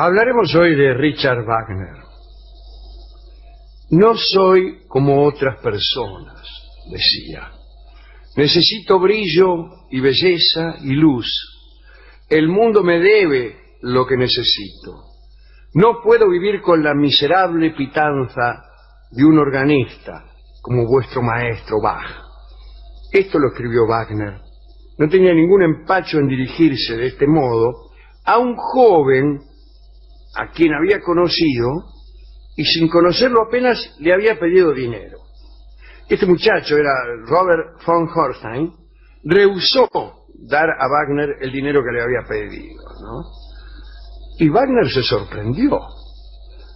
Hablaremos hoy de Richard Wagner. No soy como otras personas, decía. Necesito brillo y belleza y luz. El mundo me debe lo que necesito. No puedo vivir con la miserable pitanza de un organista, como vuestro maestro Bach. Esto lo escribió Wagner. No tenía ningún empacho en dirigirse de este modo a un joven a quien había conocido y sin conocerlo apenas le había pedido dinero. Este muchacho era Robert von Horstein, rehusó dar a Wagner el dinero que le había pedido, ¿no? Y Wagner se sorprendió.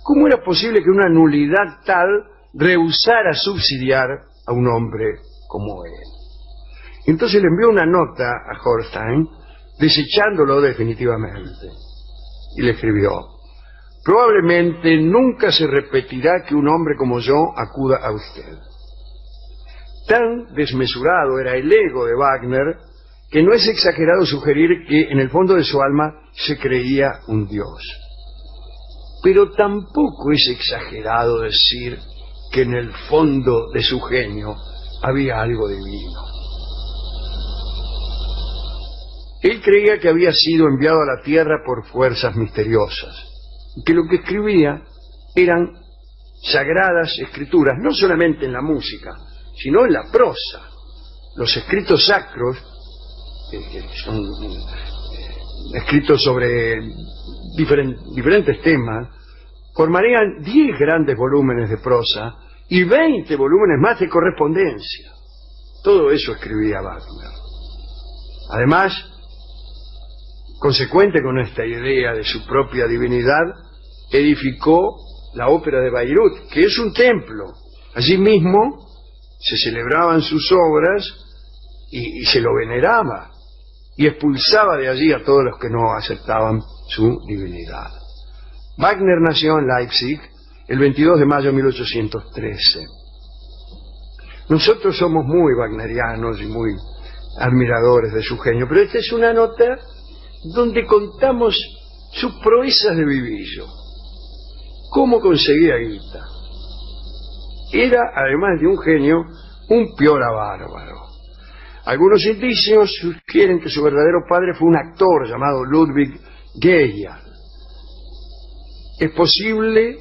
¿Cómo era posible que una nulidad tal rehusara subsidiar a un hombre como él? Entonces le envió una nota a Horstein desechándolo definitivamente. Y le escribió, probablemente nunca se repetirá que un hombre como yo acuda a usted. Tan desmesurado era el ego de Wagner que no es exagerado sugerir que en el fondo de su alma se creía un dios. Pero tampoco es exagerado decir que en el fondo de su genio había algo divino. Él creía que había sido enviado a la tierra por fuerzas misteriosas, que lo que escribía eran sagradas escrituras, no solamente en la música, sino en la prosa. Los escritos sacros, que son eh, escritos sobre diferentes temas, formarían 10 grandes volúmenes de prosa y 20 volúmenes más de correspondencia. Todo eso escribía Wagner. Además, consecuente con esta idea de su propia divinidad, edificó la ópera de Bayreuth, que es un templo. Allí mismo se celebraban sus obras y, se lo veneraba y expulsaba de allí a todos los que no aceptaban su divinidad. Wagner nació en Leipzig el 22 de mayo de 1813. Nosotros somos muy wagnerianos y muy admiradores de su genio, pero esta es una nota donde contamos sus proezas de vivillo. ¿Cómo conseguía guita? Era, además de un genio, un piola bárbaro. Algunos indicios sugieren que su verdadero padre fue un actor llamado Ludwig Geyer. Es posible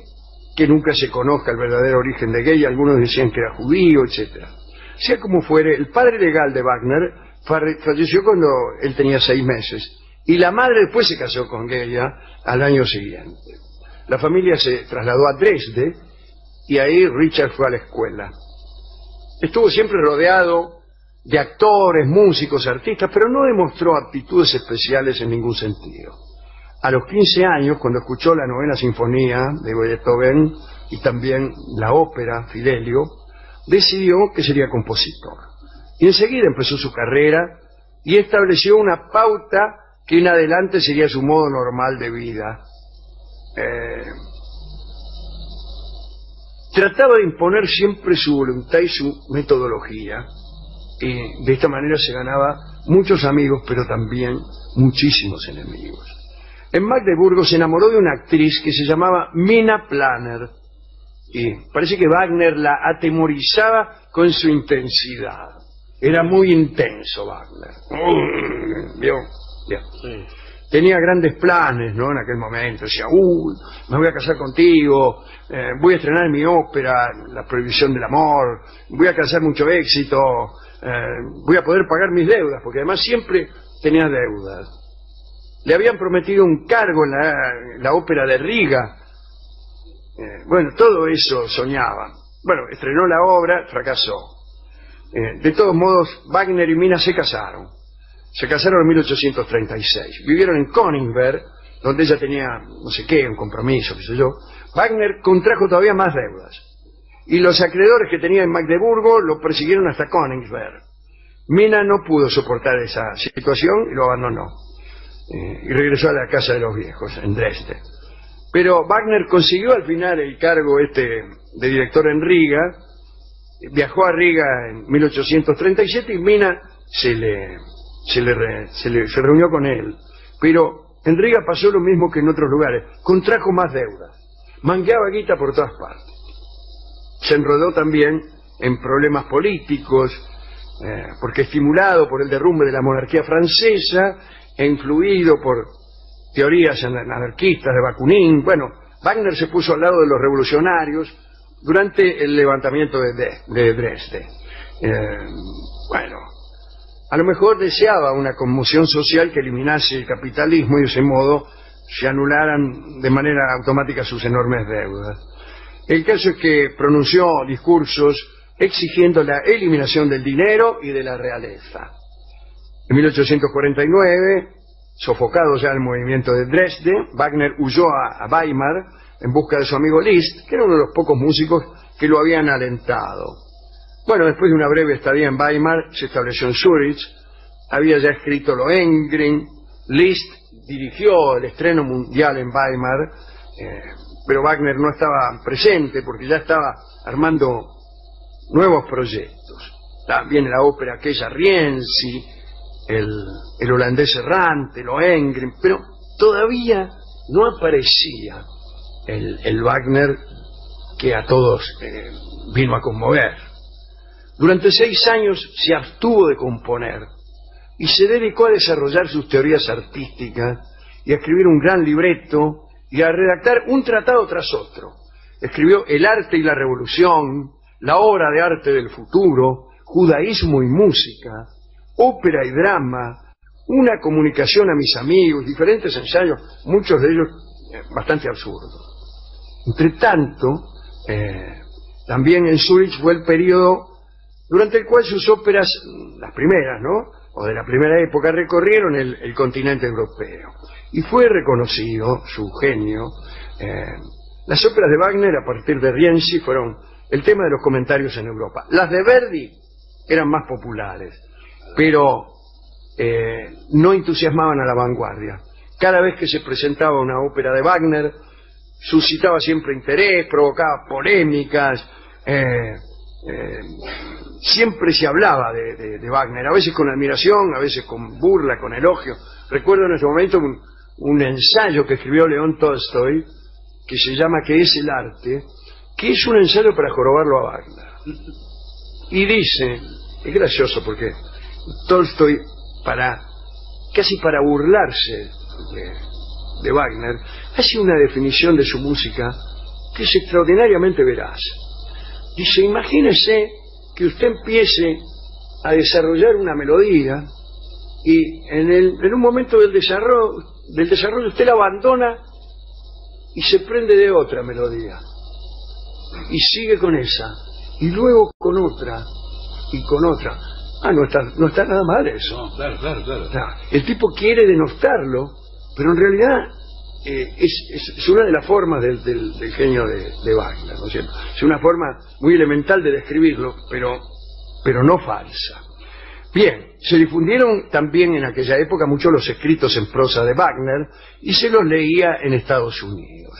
que nunca se conozca el verdadero origen de Geyer, algunos decían que era judío, etc. Sea como fuere, el padre legal de Wagner falleció cuando él tenía seis meses y la madre después se casó con Geyer al año siguiente. La familia se trasladó a Dresde y ahí Richard fue a la escuela. Estuvo siempre rodeado de actores, músicos, artistas, pero no demostró aptitudes especiales en ningún sentido. A los 15 años, cuando escuchó la novena sinfonía de Beethoven y también la ópera Fidelio, decidió que sería compositor. Y enseguida empezó su carrera y estableció una pauta que en adelante sería su modo normal de vida. Eh, trataba de imponer siempre su voluntad y su metodología. Y de esta manera se ganaba muchos amigos, pero también muchísimos enemigos. En Magdeburgo se enamoró de una actriz que se llamaba Mina Planner. Y parece que Wagner la atemorizaba con su intensidad. Era muy intenso Wagner. ¿Vio? Tenía grandes planes, ¿no? En aquel momento, decía, uy, me voy a casar contigo, eh, voy a estrenar mi ópera, La prohibición del amor, voy a alcanzar mucho éxito, eh, voy a poder pagar mis deudas, porque además siempre tenía deudas. Le habían prometido un cargo en la, ópera de Riga. Eh, bueno, todo eso soñaba. Bueno, estrenó la obra, fracasó. de todos modos, Wagner y Mina se casaron se casaron en 1836. Vivieron en Königsberg, donde ella tenía no sé qué, un compromiso, qué sé yo. Wagner contrajo todavía más deudas. Y los acreedores que tenía en Magdeburgo lo persiguieron hasta Königsberg. Mina no pudo soportar esa situación y lo abandonó. Eh, y regresó a la casa de los viejos, en Dresde. Pero Wagner consiguió al final el cargo este de director en Riga, viajó a Riga en 1837 y Mina se le se, le, se, reunió con él, pero en Riga pasó lo mismo que en otros lugares, contrajo más deudas, mangueaba guita por todas partes. Se enrodó también en problemas políticos, eh, porque estimulado por el derrumbe de la monarquía francesa e influido por teorías anarquistas de Bakunin, bueno, Wagner se puso al lado de los revolucionarios durante el levantamiento de, Dresde. Eh, bueno, a lo mejor deseaba una conmoción social que eliminase el capitalismo y de ese modo se anularan de manera automática sus enormes deudas. El caso es que pronunció discursos exigiendo la eliminación del dinero y de la realeza. En 1849, sofocado ya el movimiento de Dresde, Wagner huyó a, Weimar en busca de su amigo Liszt, que era uno de los pocos músicos que lo habían alentado. Bueno, después de una breve estadía en Weimar, se estableció en Zurich, había ya escrito Lohengrin, Liszt dirigió el estreno mundial en Weimar, eh, pero Wagner no estaba presente porque ya estaba armando nuevos proyectos. También la ópera aquella Rienzi, el, el holandés errante, Lohengrin, pero todavía no aparecía el, Wagner que a todos eh, vino a conmover. Durante seis años se abstuvo de componer y se dedicó a desarrollar sus teorías artísticas y a escribir un gran libreto y a redactar un tratado tras otro. Escribió El arte y la revolución, la obra de arte del futuro, judaísmo y música, ópera y drama, una comunicación a mis amigos, diferentes ensayos, muchos de ellos eh, bastante absurdos. Entre tanto, eh, también en Zurich fue el periodo durante el cual sus óperas, las primeras, ¿no? O de la primera época, recorrieron el, continente europeo. Y fue reconocido su genio. Eh, las óperas de Wagner, a partir de Rienzi, fueron el tema de los comentarios en Europa. Las de Verdi eran más populares, pero eh, no entusiasmaban a la vanguardia. Cada vez que se presentaba una ópera de Wagner, suscitaba siempre interés, provocaba polémicas, eh, siempre se hablaba de, Wagner, a veces con admiración, a veces con burla, con elogio. Recuerdo en ese momento un, ensayo que escribió León Tolstoy, que se llama ¿Qué es el arte?, que es un ensayo para jorobarlo a Wagner. Y dice, es gracioso porque Tolstoy, para casi para burlarse de, de Wagner, hace una definición de su música que es extraordinariamente veraz. Dice, imagínese que usted empiece a desarrollar una melodía y en, el, en un momento del desarrollo, del desarrollo usted la abandona y se prende de otra melodía y sigue con esa y luego con otra y con otra. Ah, no está, no está nada mal eso. claro, claro, claro. el tipo quiere denostarlo pero en realidad eh, es, una de las formas del, genio de, Wagner, ¿no es cierto? Es una forma muy elemental de describirlo, pero, pero no falsa. Bien, se difundieron también en aquella época muchos los escritos en prosa de Wagner y se los leía en Estados Unidos.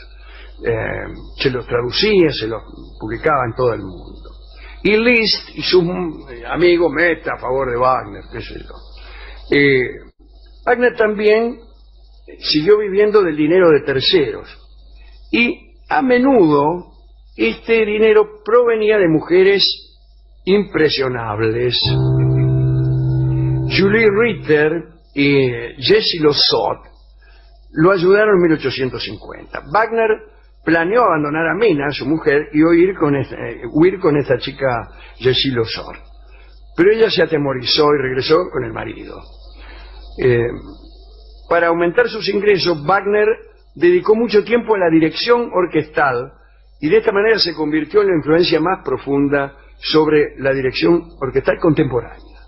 Eh, se los traducía, se los publicaba en todo el mundo. Y Liszt y sus eh, amigos meta a favor de Wagner, qué sé yo. Wagner también siguió viviendo del dinero de terceros. Y a menudo este dinero provenía de mujeres impresionables. Julie Ritter y Jessie Losot lo ayudaron en 1850. Wagner planeó abandonar a Mina, su mujer, y huir con, esta, eh, huir con esta chica Jessie Losot. Pero ella se atemorizó y regresó con el marido. Eh, para aumentar sus ingresos, Wagner dedicó mucho tiempo a la dirección orquestal y de esta manera se convirtió en la influencia más profunda sobre la dirección orquestal contemporánea.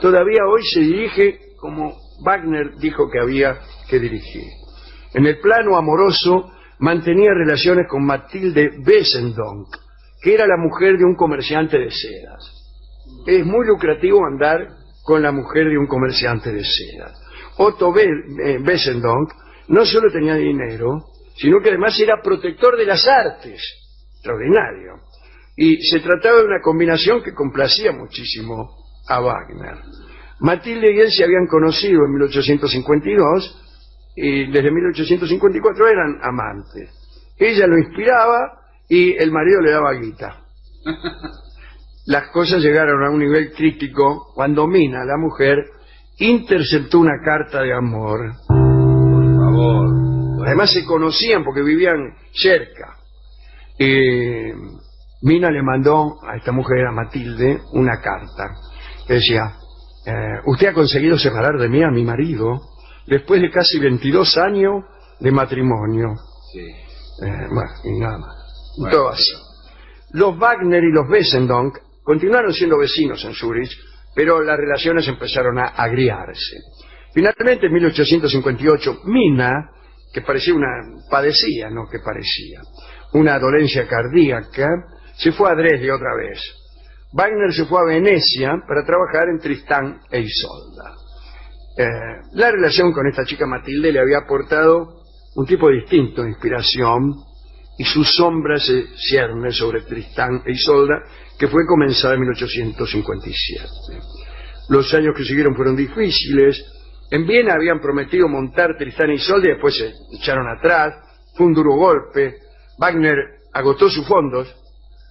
Todavía hoy se dirige como Wagner dijo que había que dirigir. En el plano amoroso mantenía relaciones con Matilde Wessendonck, que era la mujer de un comerciante de sedas. Es muy lucrativo andar con la mujer de un comerciante de sedas. Otto Bessendonck eh, no solo tenía dinero, sino que además era protector de las artes. Extraordinario. Y se trataba de una combinación que complacía muchísimo a Wagner. Matilde y él se habían conocido en 1852 y desde 1854 eran amantes. Ella lo inspiraba y el marido le daba guita. Las cosas llegaron a un nivel crítico cuando Mina, la mujer, interceptó una carta de amor. Por favor. Además se conocían porque vivían cerca. Eh, Mina le mandó a esta mujer, a Matilde, una carta que decía, eh, usted ha conseguido separar de mí a mi marido después de casi 22 años de matrimonio. Sí. Eh, bueno, y nada más. Bueno, todo así. Los Wagner y los Wessendonck continuaron siendo vecinos en Zurich, pero las relaciones empezaron a agriarse. Finalmente, en 1858, Mina, que parecía una, padecía, no que parecía, una dolencia cardíaca, se fue a Dresde otra vez. Wagner se fue a Venecia para trabajar en Tristán e Isolda. Eh, la relación con esta chica Matilde le había aportado un tipo distinto de inspiración y su sombra se cierne sobre Tristán e Isolda, que fue comenzada en 1857. Los años que siguieron fueron difíciles. En Viena habían prometido montar Tristán e Isolda y después se echaron atrás. Fue un duro golpe. Wagner agotó sus fondos,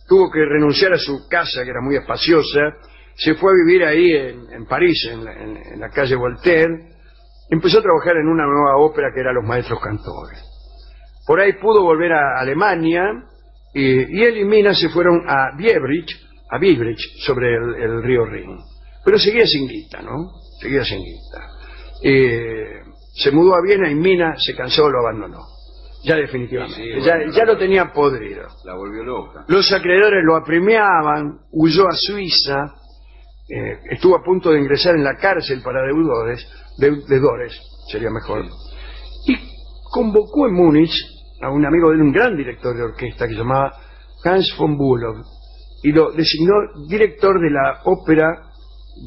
tuvo que renunciar a su casa, que era muy espaciosa, se fue a vivir ahí en, París, en la, en la calle Voltaire, empezó a trabajar en una nueva ópera que era Los Maestros Cantores. Por ahí pudo volver a Alemania y, y él y Mina se fueron a Biebrich, a Biebrich, sobre el, el río Rin. Pero seguía sin guita, ¿no? Seguía sin guita. Eh, se mudó a Viena y Mina se cansó, lo abandonó. Ya definitivamente. Sí, sí, ya, ya lo tenía podrido. La volvió loca. Los acreedores lo apremiaban, huyó a Suiza, eh, estuvo a punto de ingresar en la cárcel para deudores, deu- deudores, sería mejor, y convocó en Múnich a un amigo de él, un gran director de orquesta que se llamaba Hans von Bülow, y lo designó director de la ópera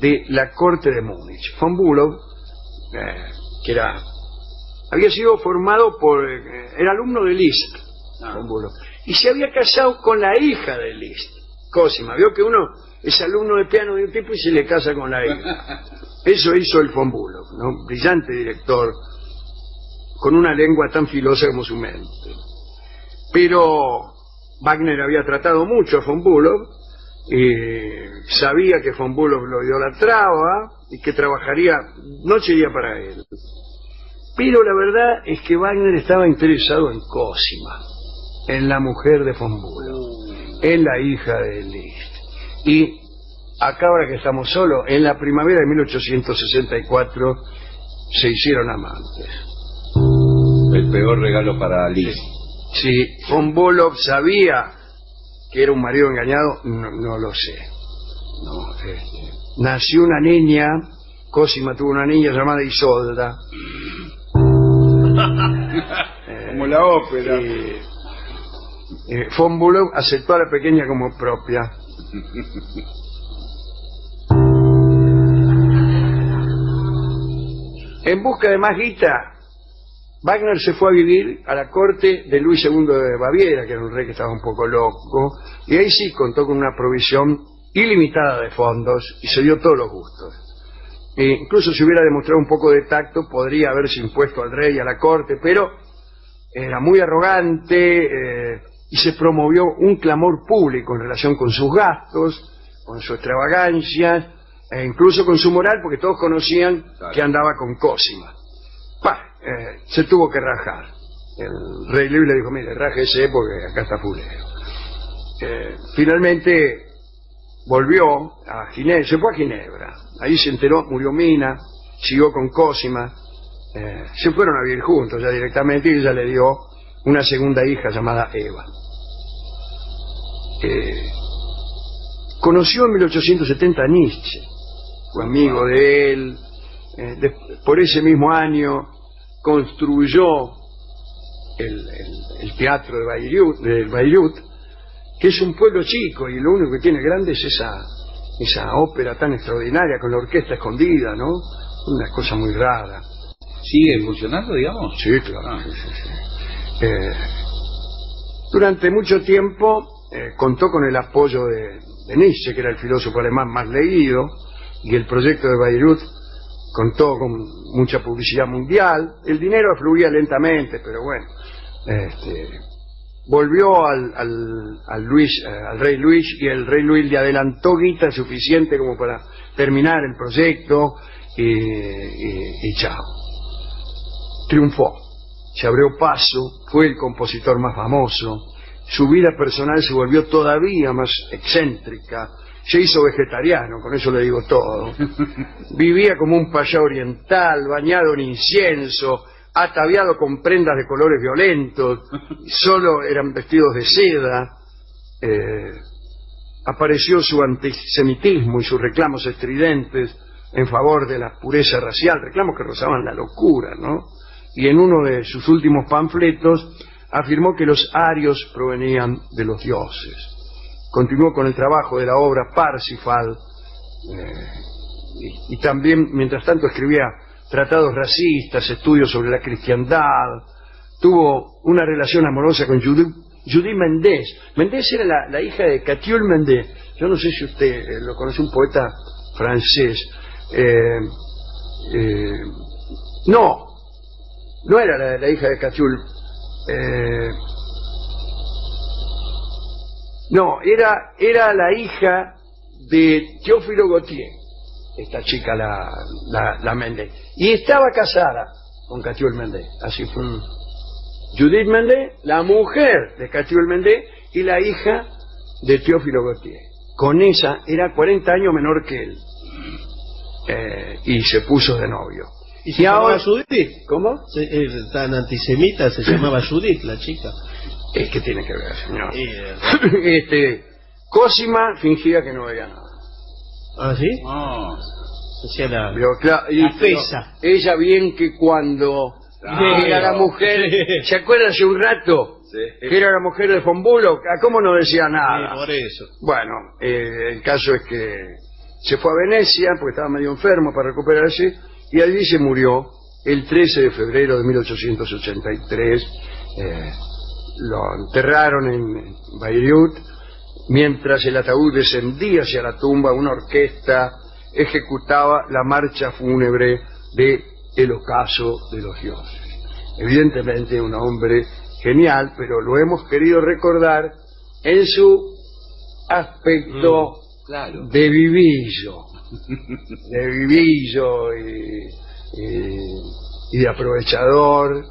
de la corte de Múnich. Von Bülow, eh, que era, había sido formado por, eh, era alumno de Liszt, Ah. von Bülow, y se había casado con la hija de Liszt, Cosima. Vio que uno es alumno de piano de un tipo y se le casa con la hija. Eso hizo el von Bülow, ¿no? brillante director, con una lengua tan filosa como su mente. Pero Wagner había tratado mucho a von Bülow, y sabía que von Bülow lo idolatraba y que trabajaría noche y día para él. Pero la verdad es que Wagner estaba interesado en Cosima, en la mujer de von Bülow, en la hija de Liszt. Y acá ahora que estamos solos, en la primavera de 1864 se hicieron amantes. El peor regalo para Liz. Si von Bülow sabía que era un marido engañado, no, no lo sé. No, este, nació una niña, Cosima tuvo una niña llamada Isolda. Eh, Como la ópera. y, eh, von Bülow aceptó a la pequeña como propia. En busca de más guita, Wagner se fue a vivir a la corte de Luis II de Baviera, que era un rey que estaba un poco loco, y ahí sí contó con una provisión ilimitada de fondos y se dio todos los gustos. E incluso si hubiera demostrado un poco de tacto, podría haberse impuesto al rey y a la corte, pero era muy arrogante eh, y se promovió un clamor público en relación con sus gastos, con su extravagancia, e incluso con su moral, porque todos conocían Claro. que andaba con Cosima. Eh, se tuvo que rajar. El rey Luis le dijo, mire, rájese porque acá está fulero. Eh, finalmente volvió a Ginebra, se fue a Ginebra. Ahí se enteró, murió Mina, siguió con Cosima. eh, se fueron a vivir juntos ya directamente y ella le dio una segunda hija llamada Eva. Conoció en 1870 a Nietzsche, fue amigo de él. por ese mismo año construyó el, el- el teatro de Bayreuth, de que es un pueblo chico y lo único que tiene grande es esa, esa ópera tan extraordinaria con la orquesta escondida, ¿no? Una cosa muy rara. ¿Sigue funcionando, digamos? Sí, claro. Ah. sí, sí, sí. Eh, durante mucho tiempo eh, contó con el apoyo de, de Nietzsche, que era el filósofo alemán más leído, y el proyecto de Bayreuth con todo, con mucha publicidad mundial. El dinero fluía lentamente, pero bueno. Este, volvió al, al, al Luis, eh, al rey Luis y el rey Luis le adelantó guita suficiente como para terminar el proyecto y, y- y chao. Triunfó, se abrió paso, fue el compositor más famoso, su vida personal se volvió todavía más excéntrica, se hizo vegetariano, con eso le digo todo. Vivía como un payá oriental, bañado en incienso, ataviado con prendas de colores violentos, solo eran vestidos de seda. Eh, apareció su antisemitismo y sus reclamos estridentes en favor de la pureza racial, reclamos que rozaban la locura, ¿no? Y en uno de sus últimos panfletos afirmó que los arios provenían de los dioses. Continuó con el trabajo de la obra Parsifal eh, y, también, mientras tanto, escribía tratados racistas, estudios sobre la cristiandad. Tuvo una relación amorosa con Judy, Judy Mendés. Mendés era la, hija de Catiul Mendés. Yo no sé si usted eh, lo conoce, un poeta francés. Eh, no, no era la, la hija de Catiul. No, era, era la hija de Teófilo Gautier, esta chica, la, la, la Méndez. Y estaba casada con Catiul Méndez, así fue. Judith Méndez, la mujer de Catiul Méndez y la hija de Teófilo Gautier. Con esa era 40 años menor que él. Eh, y se puso de novio. ¿Y se Y llamaba ahora- Judith? ¿Cómo? Se- eh, tan antisemita se llamaba Judith, la chica. Es que tiene que ver, señor. Este, Cosima fingía que no veía nada. ¿Ah, sí? No. Hacía la... Pero, claro, y- La pero pesa. ella bien que cuando Claro. era la mujer, Sí. ¿se acuerda hace un rato? Sí. Que era la mujer de Von Bullock, ¿a cómo no decía Sí, nada? por eso. Bueno, eh, el caso es que se fue a Venecia porque estaba medio enfermo para recuperarse y allí se murió el 13 de febrero de 1883. Eh, lo enterraron en Beirut. Mientras el ataúd descendía hacia la tumba, una orquesta ejecutaba la marcha fúnebre de El ocaso de los dioses. Evidentemente un hombre genial, pero lo hemos querido recordar en su aspecto Claro. de vivillo, de vivillo y, y- y de aprovechador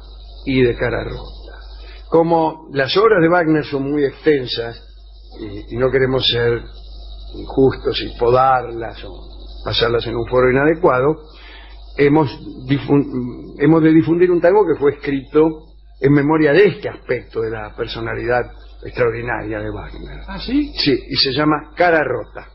y de cara rota. Como las obras de Wagner son muy extensas y, y no queremos ser injustos y podarlas o pasarlas en un foro inadecuado, hemos, hemos de difundir un tango que fue escrito en memoria de este aspecto de la personalidad extraordinaria de Wagner. ¿Ah, sí? Sí, y se llama Cara Rota.